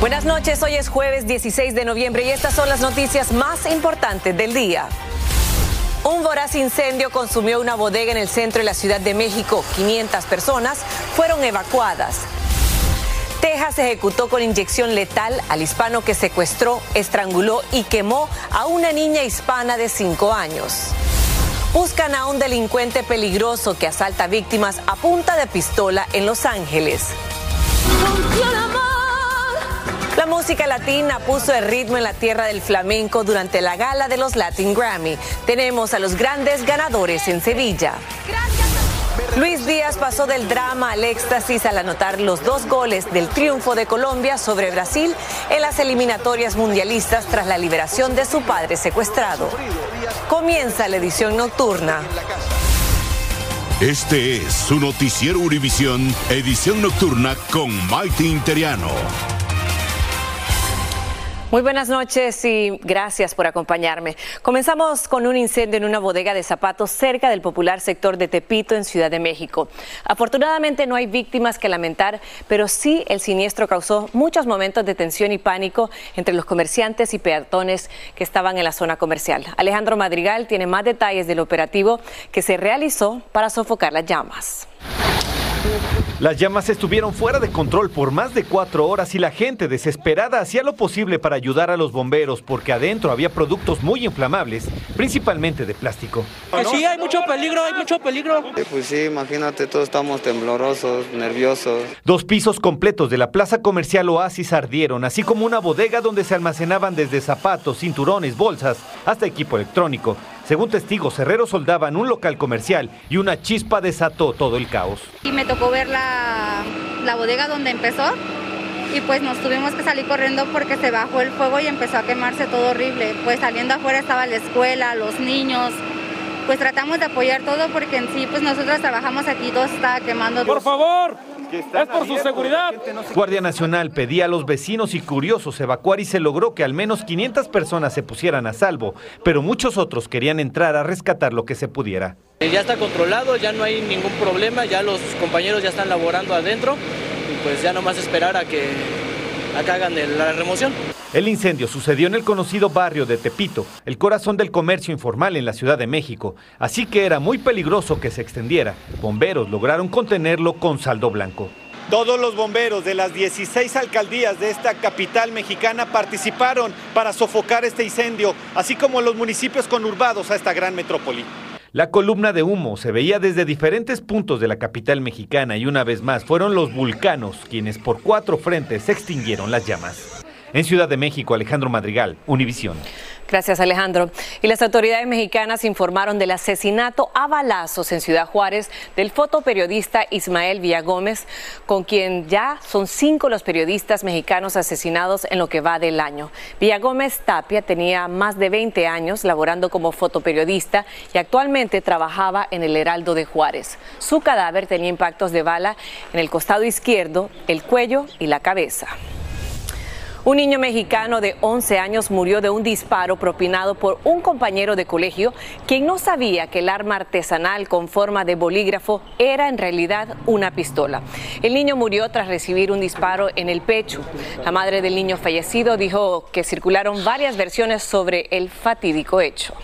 Buenas noches, hoy es jueves 16 de noviembre y estas son las noticias más importantes del día. Un voraz incendio consumió una bodega en el centro de la Ciudad de México. 500 personas fueron evacuadas. Texas ejecutó con inyección letal al hispano que secuestró, estranguló y quemó a una niña hispana de 5 años. Buscan a un delincuente peligroso que asalta víctimas a punta de pistola en Los Ángeles. La música latina puso el ritmo en la tierra del flamenco durante la gala de los Latin Grammy. Tenemos a los grandes ganadores en Sevilla. Luis Díaz pasó del drama al éxtasis al anotar los dos goles del triunfo de Colombia sobre Brasil en las eliminatorias mundialistas tras la liberación de su padre secuestrado. Comienza la edición nocturna. Este es su noticiero Univisión, edición nocturna con Maite Interiano. Muy buenas noches y gracias por acompañarme. Comenzamos con un incendio en una bodega de zapatos cerca del popular sector de Tepito en Ciudad de México. Afortunadamente no hay víctimas que lamentar, pero sí el siniestro causó muchos momentos de tensión y pánico entre los comerciantes y peatones que estaban en la zona comercial. Alejandro Madrigal tiene más detalles del operativo que se realizó para sofocar las llamas. Las llamas estuvieron fuera de control por más de cuatro horas y la gente desesperada hacía lo posible para ayudar a los bomberos porque adentro había productos muy inflamables, principalmente de plástico. sí, hay mucho peligro, hay mucho peligro. pues sí, imagínate, todos estamos temblorosos, nerviosos. Dos pisos completos de la plaza comercial Oasis ardieron, así como una bodega donde se almacenaban desde zapatos, cinturones, bolsas, hasta equipo electrónico. Según testigos, herreros soldaban un local comercial y una chispa desató todo el caos. Y me tocó ver la, la bodega donde empezó y pues nos tuvimos que salir corriendo porque se bajó el fuego y empezó a quemarse todo horrible. Pues saliendo afuera estaba la escuela, los niños. Pues tratamos de apoyar todo porque en sí pues nosotros trabajamos aquí, todo estaba quemando. Por favor, es por su seguridad. Guardia Nacional pedía a los vecinos y curiosos evacuar y se logró que al menos 500 personas se pusieran a salvo, pero muchos otros querían entrar a rescatar lo que se pudiera. Ya está controlado, ya no hay ningún problema, ya los compañeros ya están laborando adentro y pues ya nomás esperar a que, a que hagan la remoción. El incendio sucedió en el conocido barrio de Tepito, el corazón del comercio informal en la Ciudad de México, así que era muy peligroso que se extendiera. Bomberos lograron contenerlo con saldo blanco. Todos los bomberos de las 16 alcaldías de esta capital mexicana participaron para sofocar este incendio, así como los municipios conurbados a esta gran metrópoli. La columna de humo se veía desde diferentes puntos de la capital mexicana y una vez más fueron los vulcanos quienes por cuatro frentes extinguieron las llamas. En Ciudad de México, Alejandro Madrigal, Univisión. Gracias, Alejandro. Y las autoridades mexicanas informaron del asesinato a balazos en Ciudad Juárez del fotoperiodista Ismael Villagómez, con quien ya son cinco los periodistas mexicanos asesinados en lo que va del año. Villagómez Tapia tenía más de 20 años laborando como fotoperiodista y actualmente trabajaba en el Heraldo de Juárez. Su cadáver tenía impactos de bala en el costado izquierdo, el cuello y la cabeza. Un niño mexicano de 11 años murió de un disparo propinado por un compañero de colegio quien no sabía que el arma artesanal con forma de bolígrafo era en realidad una pistola. El niño murió tras recibir un disparo en el pecho. La madre del niño fallecido dijo que circularon varias versiones sobre el fatídico hecho.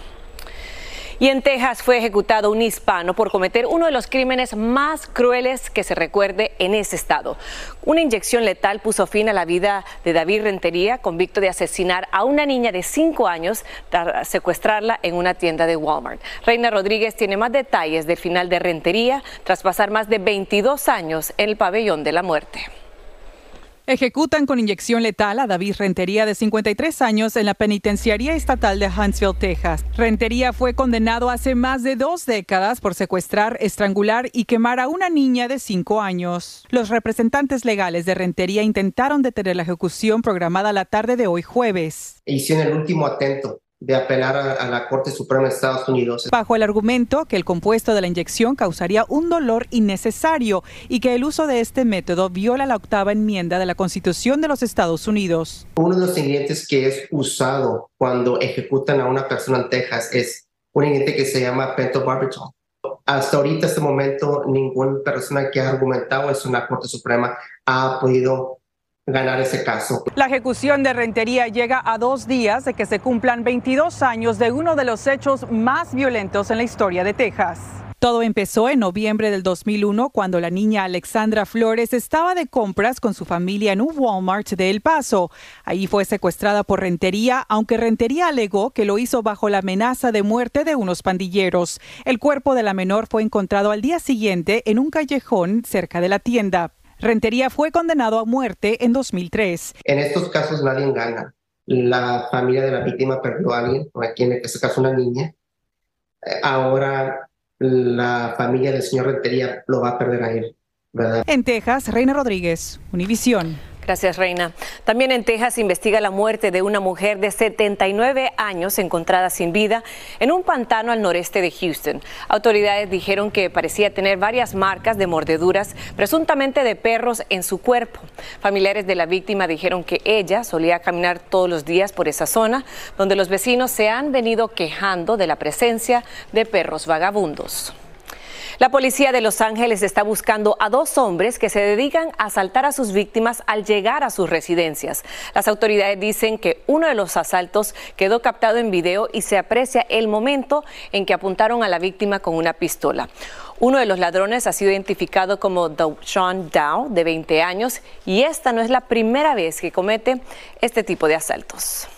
Y en Texas fue ejecutado un hispano por cometer uno de los crímenes más crueles que se recuerde en ese estado. Una inyección letal puso fin a la vida de David Rentería, convicto de asesinar a una niña de 5 años tras secuestrarla en una tienda de Walmart. Reina Rodríguez tiene más detalles del final de Rentería tras pasar más de 22 años en el pabellón de la muerte. Ejecutan con inyección letal a David Rentería de 53 años en la penitenciaría estatal de Huntsville, Texas. Rentería fue condenado hace más de dos décadas por secuestrar, estrangular y quemar a una niña de 5 años. Los representantes legales de Rentería intentaron detener la ejecución programada la tarde de hoy jueves. Hicieron el último atento de apelar a, a, la Corte Suprema de Estados Unidos. Bajo el argumento que el compuesto de la inyección causaría un dolor innecesario y que el uso de este método viola la octava enmienda de la Constitución de los Estados Unidos. Uno de los ingredientes que es usado cuando ejecutan a una persona en Texas es un ingrediente que se llama pentobarbital. Hasta ahorita, este momento, ninguna persona que ha argumentado eso en la Corte Suprema ha podido ganar ese caso. La ejecución de Rentería llega a dos días de que se cumplan 22 años de uno de los hechos más violentos en la historia de Texas. Todo empezó en noviembre del 2001 cuando la niña Alexandra Flores estaba de compras con su familia en un Walmart de El Paso. Ahí fue secuestrada por Rentería, aunque Rentería alegó que lo hizo bajo la amenaza de muerte de unos pandilleros. El cuerpo de la menor fue encontrado al día siguiente en un callejón cerca de la tienda. Rentería fue condenado a muerte en 2003. En estos casos nadie gana. La familia de la víctima perdió a alguien, o aquí en este caso una niña. Ahora la familia del señor Rentería lo va a perder a él, ¿verdad? En Texas, Reina Rodríguez, Univisión. Gracias, Reina. También en Texas investiga la muerte de una mujer de 79 años encontrada sin vida en un pantano al noreste de Houston. Autoridades dijeron que parecía tener varias marcas de mordeduras, presuntamente de perros, en su cuerpo. Familiares de la víctima dijeron que ella solía caminar todos los días por esa zona, donde los vecinos se han venido quejando de la presencia de perros vagabundos. La policía de Los Ángeles está buscando a dos hombres que se dedican a asaltar a sus víctimas al llegar a sus residencias. Las autoridades dicen que uno de los asaltos quedó captado en video y se aprecia el momento en que apuntaron a la víctima con una pistola. Uno de los ladrones ha sido identificado como Sean Dow, de 20 años, y esta no es la primera vez que comete este tipo de asaltos.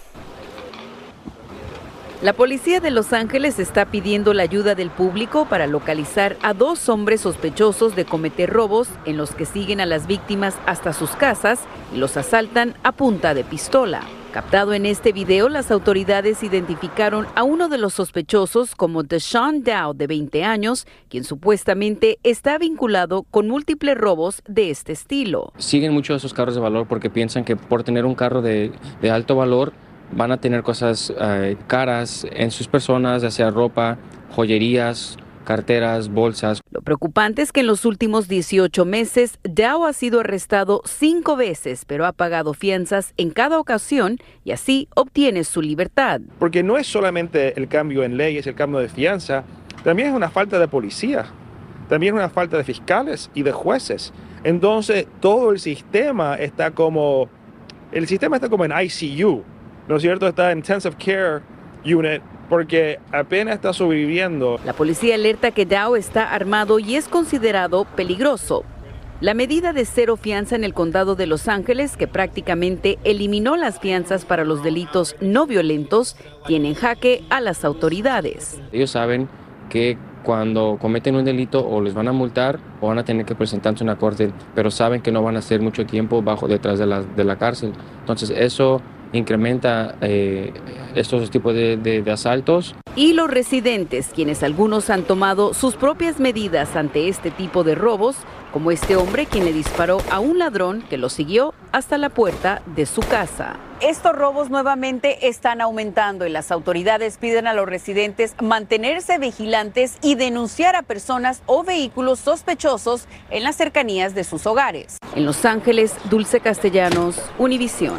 La policía de Los Ángeles está pidiendo la ayuda del público para localizar a dos hombres sospechosos de cometer robos en los que siguen a las víctimas hasta sus casas y los asaltan a punta de pistola. Captado en este video, las autoridades identificaron a uno de los sospechosos como Deshaun Dow, de 20 años, quien supuestamente está vinculado con múltiples robos de este estilo. Siguen muchos de esos carros de valor porque piensan que por tener un carro de, de alto valor van a tener cosas eh, caras en sus personas, ya sea ropa, joyerías, carteras, bolsas. Lo preocupante es que en los últimos 18 meses, Dow ha sido arrestado cinco veces, pero ha pagado fianzas en cada ocasión y así obtiene su libertad. Porque no es solamente el cambio en leyes, el cambio de fianza, también es una falta de policía, también es una falta de fiscales y de jueces. Entonces, todo el sistema está como, el sistema está como en ICU. ¿No es cierto? Está en Intensive Care Unit porque apenas está sobreviviendo. La policía alerta que Dow está armado y es considerado peligroso. La medida de cero fianza en el condado de Los Ángeles, que prácticamente eliminó las fianzas para los delitos no violentos, tiene en jaque a las autoridades. Ellos saben que cuando cometen un delito o les van a multar o van a tener que presentarse en una corte, pero saben que no van a hacer mucho tiempo bajo detrás de la, de la cárcel. Entonces eso incrementa eh, estos tipos de, asaltos. Y los residentes, quienes algunos han tomado sus propias medidas ante este tipo de robos, como este hombre quien le disparó a un ladrón que lo siguió hasta la puerta de su casa. Estos robos nuevamente están aumentando y las autoridades piden a los residentes mantenerse vigilantes y denunciar a personas o vehículos sospechosos en las cercanías de sus hogares. En Los Ángeles, Dulce Castellanos, Univisión.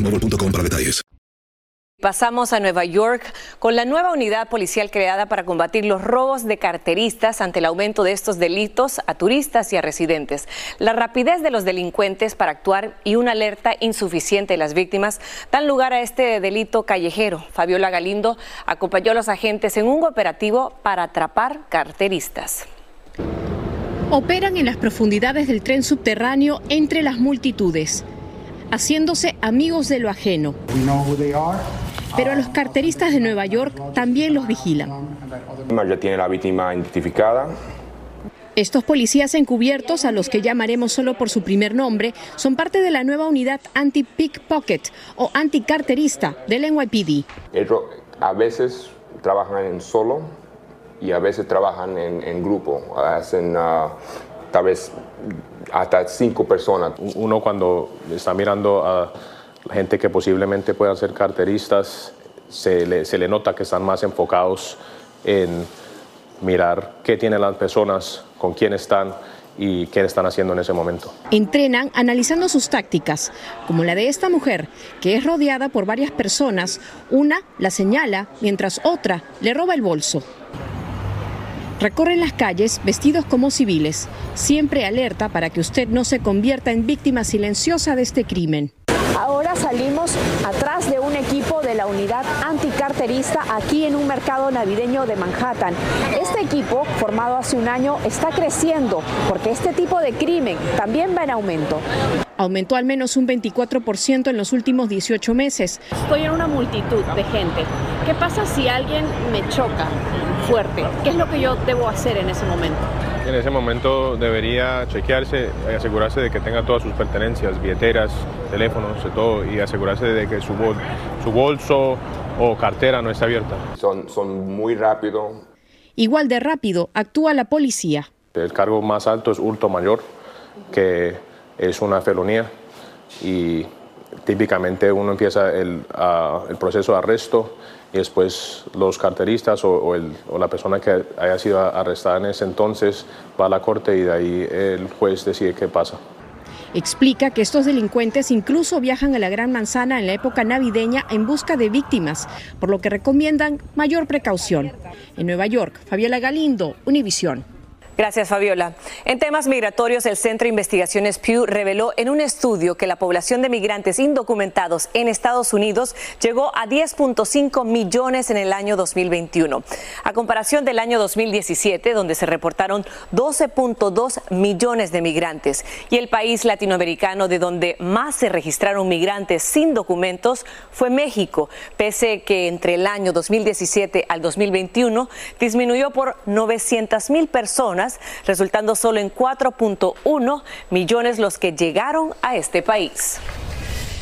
boostmobile.com para detalles. Pasamos a Nueva York con la nueva unidad policial creada para combatir los robos de carteristas ante el aumento de estos delitos a turistas y a residentes. La rapidez de los delincuentes para actuar y una alerta insuficiente de las víctimas dan lugar a este delito callejero. Fabiola Galindo acompañó a los agentes en un operativo para atrapar carteristas. Operan en las profundidades del tren subterráneo entre las multitudes haciéndose amigos de lo ajeno. Pero a los carteristas de Nueva York también los vigilan. Ya tiene la víctima identificada. Estos policías encubiertos, a los que llamaremos solo por su primer nombre, son parte de la nueva unidad anti-pickpocket o anti-carterista del NYPD. A veces trabajan en solo y a veces trabajan en, grupo. Hacen uh, tal vez hasta cinco personas. Uno cuando está mirando a gente que posiblemente puedan ser carteristas, se le, se le nota que están más enfocados en mirar qué tienen las personas, con quién están y qué están haciendo en ese momento. Entrenan analizando sus tácticas, como la de esta mujer, que es rodeada por varias personas. Una la señala, mientras otra le roba el bolso. Recorren las calles vestidos como civiles, siempre alerta para que usted no se convierta en víctima silenciosa de este crimen. Ahora salimos atrás de un equipo de la unidad anticarterista aquí en un mercado navideño de Manhattan. Este equipo, formado hace un año, está creciendo porque este tipo de crimen también va en aumento. Aumentó al menos un 24% en los últimos 18 meses. Estoy en una multitud de gente. ¿Qué pasa si alguien me choca fuerte? ¿Qué es lo que yo debo hacer en ese momento? En ese momento debería chequearse y asegurarse de que tenga todas sus pertenencias, billeteras, teléfonos, todo, y asegurarse de que su, su bolso o cartera no está abierta. Son, son muy rápidos. Igual de rápido actúa la policía. El cargo más alto es hurto mayor, que es una felonía, y típicamente uno empieza el, el proceso de arresto y después los carteristas o, la persona que haya sido arrestada en ese entonces va a la corte y de ahí el juez decide qué pasa. Explica que estos delincuentes incluso viajan a la Gran Manzana en la época navideña en busca de víctimas, por lo que recomiendan mayor precaución. En Nueva York, Fabiola Galindo, Univisión. Gracias, Fabiola. En temas migratorios, el Centro de Investigaciones Pew reveló en un estudio que la población de migrantes indocumentados en Estados Unidos llegó a 10.5 millones en el año 2021, a comparación del año 2017, donde se reportaron 12.2 millones de migrantes. Y el país latinoamericano de donde más se registraron migrantes sin documentos fue México, pese que entre el año 2017 al 2021 disminuyó por 900 mil personas resultando solo en 4.1 millones los que llegaron a este país.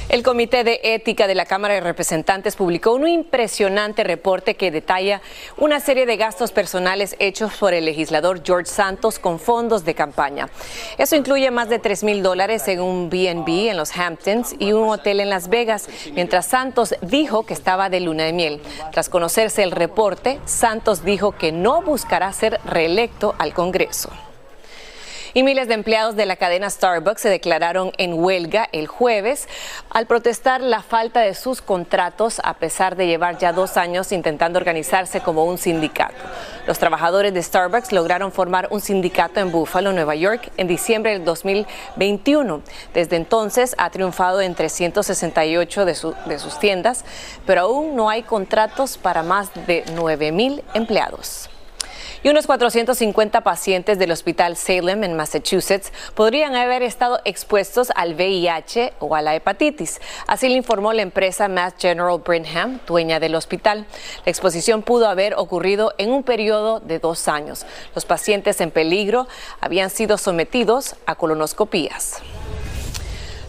El Comité de Ética de la Cámara de Representantes publicó un impresionante reporte que detalla una serie de gastos personales hechos por el legislador George Santos con fondos de campaña. Eso incluye más de 3 mil dólares en un BNB en los Hamptons y un hotel en Las Vegas, mientras Santos dijo que estaba de luna de miel. Tras conocerse el reporte, Santos dijo que no buscará ser reelecto al Congreso. Y miles de empleados de la cadena Starbucks se declararon en huelga el jueves al protestar la falta de sus contratos a pesar de llevar ya dos años intentando organizarse como un sindicato. Los trabajadores de Starbucks lograron formar un sindicato en Buffalo, Nueva York, en diciembre del 2021. Desde entonces ha triunfado en 368 de, de sus tiendas, pero aún no hay contratos para más de 9 mil empleados y unos 450 pacientes del Hospital Salem en Massachusetts podrían haber estado expuestos al VIH o a la hepatitis. Así le informó la empresa Mass General Brinham, dueña del hospital. La exposición pudo haber ocurrido en un periodo de dos años. Los pacientes en peligro habían sido sometidos a colonoscopías.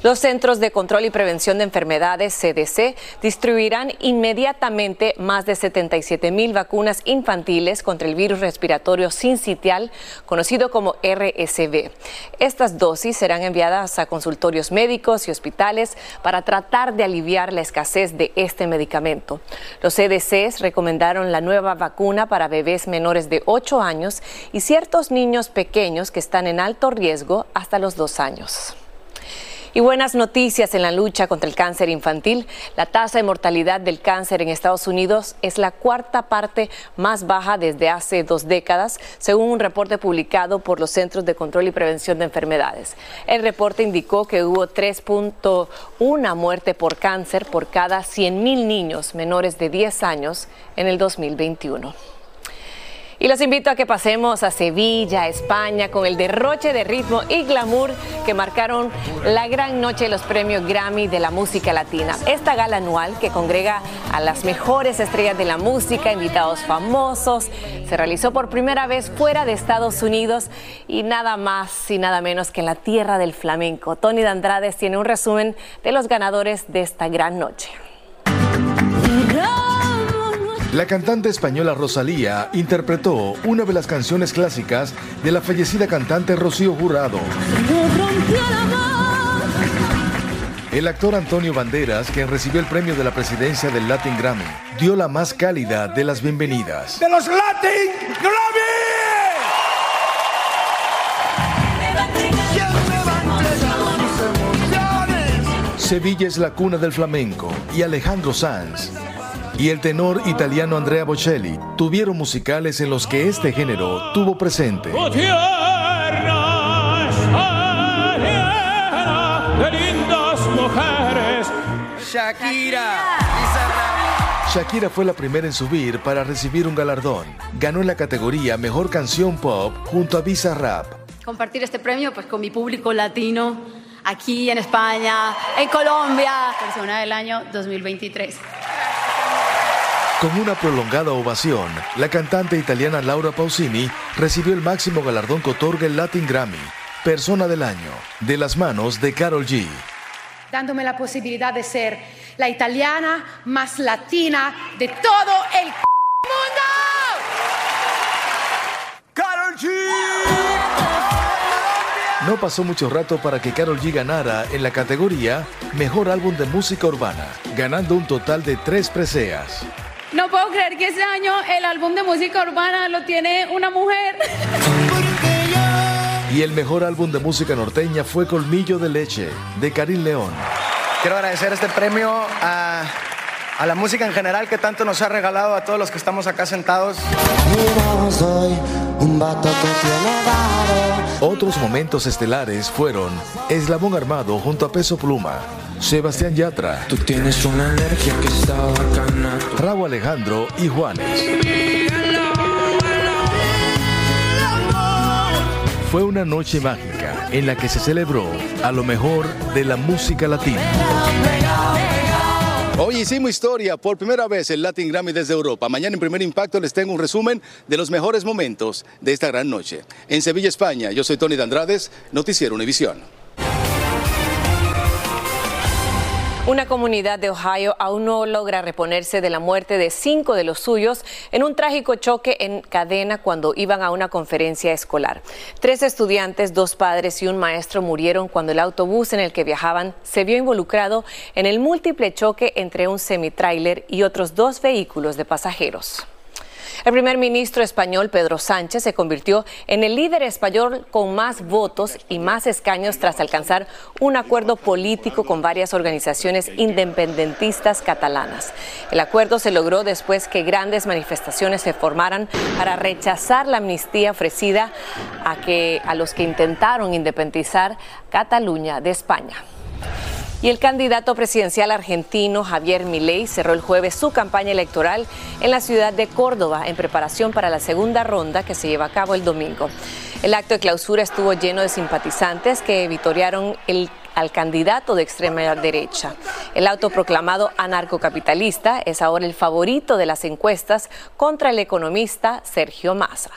Los Centros de Control y Prevención de Enfermedades, CDC, distribuirán inmediatamente más de 77 mil vacunas infantiles contra el virus respiratorio sincitial, conocido como RSV. Estas dosis serán enviadas a consultorios médicos y hospitales para tratar de aliviar la escasez de este medicamento. Los CDCs recomendaron la nueva vacuna para bebés menores de 8 años y ciertos niños pequeños que están en alto riesgo hasta los 2 años. Y buenas noticias en la lucha contra el cáncer infantil. La tasa de mortalidad del cáncer en Estados Unidos es la cuarta parte más baja desde hace dos décadas, según un reporte publicado por los Centros de Control y Prevención de Enfermedades. El reporte indicó que hubo 3.1 muerte por cáncer por cada 100.000 niños menores de 10 años en el 2021. Y los invito a que pasemos a Sevilla, España, con el derroche de ritmo y glamour que marcaron la gran noche de los premios Grammy de la música latina. Esta gala anual que congrega a las mejores estrellas de la música, invitados famosos, se realizó por primera vez fuera de Estados Unidos y nada más y nada menos que en la tierra del flamenco. Tony Dandrades tiene un resumen de los ganadores de esta gran noche. La cantante española Rosalía interpretó una de las canciones clásicas de la fallecida cantante Rocío Jurado. El actor Antonio Banderas, quien recibió el premio de la presidencia del Latin Grammy, dio la más cálida de las bienvenidas. ¡De los Latin Grammy! Sevilla es la cuna del flamenco y Alejandro Sanz y el tenor italiano Andrea Bocelli tuvieron musicales en los que este género tuvo presente. Shakira. Shakira fue la primera en subir para recibir un galardón. Ganó en la categoría Mejor Canción Pop junto a Visa Rap. Compartir este premio pues, con mi público latino aquí en España, en Colombia. Persona del año 2023. Con una prolongada ovación, la cantante italiana Laura Pausini recibió el máximo galardón que otorga el Latin Grammy, Persona del Año, de las manos de Carol G. Dándome la posibilidad de ser la italiana más latina de todo el mundo. ¡Carol G! No pasó mucho rato para que Carol G ganara en la categoría Mejor Álbum de Música Urbana, ganando un total de tres preseas. No puedo creer que este año el álbum de música urbana lo tiene una mujer. Y el mejor álbum de música norteña fue Colmillo de Leche, de Karim León. Quiero agradecer este premio a a la música en general que tanto nos ha regalado a todos los que estamos acá sentados. Otros momentos estelares fueron Eslabón Armado junto a Peso Pluma, Sebastián Yatra, Tú tienes una energía que está bacana. Raúl Alejandro y Juanes. Fue una noche mágica en la que se celebró a lo mejor de la música latina. Hoy hicimos historia por primera vez el Latin Grammy desde Europa. Mañana en Primer Impacto les tengo un resumen de los mejores momentos de esta gran noche. En Sevilla, España, yo soy Tony Dandrades, Noticiero Univisión. Una comunidad de Ohio aún no logra reponerse de la muerte de cinco de los suyos en un trágico choque en cadena cuando iban a una conferencia escolar. Tres estudiantes, dos padres y un maestro murieron cuando el autobús en el que viajaban se vio involucrado en el múltiple choque entre un semitrailer y otros dos vehículos de pasajeros. El primer ministro español Pedro Sánchez se convirtió en el líder español con más votos y más escaños tras alcanzar un acuerdo político con varias organizaciones independentistas catalanas. El acuerdo se logró después que grandes manifestaciones se formaran para rechazar la amnistía ofrecida a, que, a los que intentaron independizar Cataluña de España. Y el candidato presidencial argentino Javier Milei cerró el jueves su campaña electoral en la ciudad de Córdoba en preparación para la segunda ronda que se lleva a cabo el domingo. El acto de clausura estuvo lleno de simpatizantes que vitorearon al candidato de extrema derecha. El autoproclamado anarcocapitalista es ahora el favorito de las encuestas contra el economista Sergio Massa.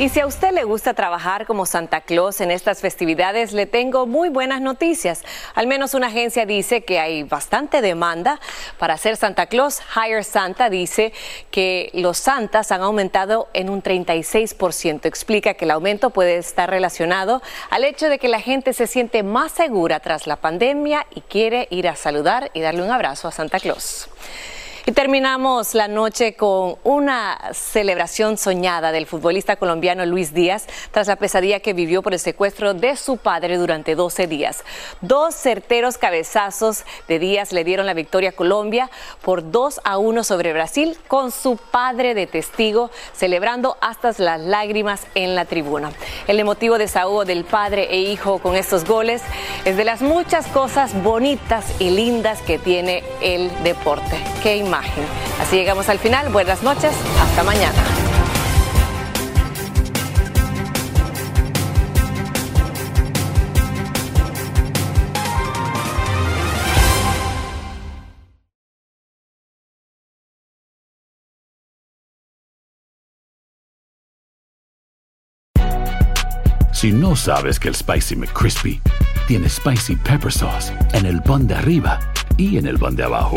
Y si a usted le gusta trabajar como Santa Claus en estas festividades, le tengo muy buenas noticias. Al menos una agencia dice que hay bastante demanda para ser Santa Claus. Hire Santa dice que los santas han aumentado en un 36%. Explica que el aumento puede estar relacionado al hecho de que la gente se siente más segura tras la pandemia y quiere ir a saludar y darle un abrazo a Santa Claus. Y terminamos la noche con una celebración soñada del futbolista colombiano Luis Díaz tras la pesadilla que vivió por el secuestro de su padre durante 12 días. Dos certeros cabezazos de Díaz le dieron la victoria a Colombia por 2 a 1 sobre Brasil con su padre de testigo celebrando hasta las lágrimas en la tribuna. El emotivo desahogo del padre e hijo con estos goles es de las muchas cosas bonitas y lindas que tiene el deporte. Qué Así llegamos al final. Buenas noches. Hasta mañana. Si no sabes que el Spicy McCrispy tiene Spicy Pepper Sauce en el pan de arriba y en el pan de abajo,